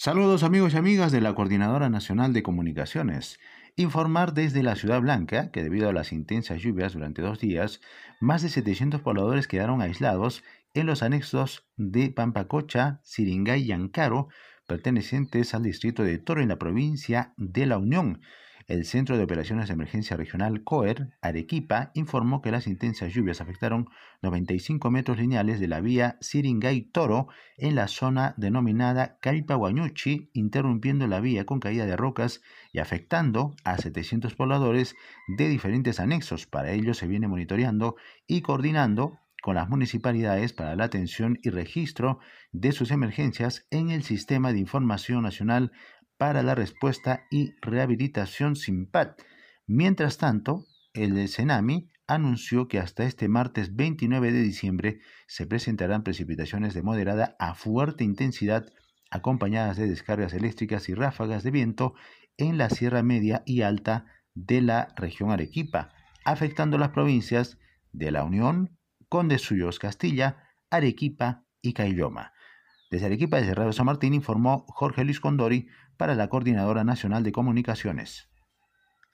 Saludos amigos y amigas de la Coordinadora Nacional de Comunicaciones. Informar desde la Ciudad Blanca que debido a las intensas lluvias durante dos días, más de 700 pobladores quedaron aislados en los anexos de Pampacocha, Siringay y Ancaro, pertenecientes al distrito de Toro en la provincia de La Unión. El Centro de Operaciones de Emergencia Regional COER, Arequipa, informó que las intensas lluvias afectaron 95 metros lineales de la vía Siringay-Toro en la zona denominada Caripa-Guañuchi, interrumpiendo la vía con caída de rocas y afectando a 700 pobladores de diferentes anexos. Para ello se viene monitoreando y coordinando con las municipalidades para la atención y registro de sus emergencias en el Sistema de Información Nacional para la Respuesta y Rehabilitación SIMPAT. Mientras tanto, el Senami anunció que hasta este martes 29 de diciembre se presentarán precipitaciones de moderada a fuerte intensidad acompañadas de descargas eléctricas y ráfagas de viento en la Sierra Media y Alta de la región Arequipa, afectando las provincias de La Unión, Conde Suyos Castilla, Arequipa y Cailloma. Desde Arequipa, desde Radio San Martín, informó Jorge Luis Condori para la Coordinadora Nacional de Comunicaciones.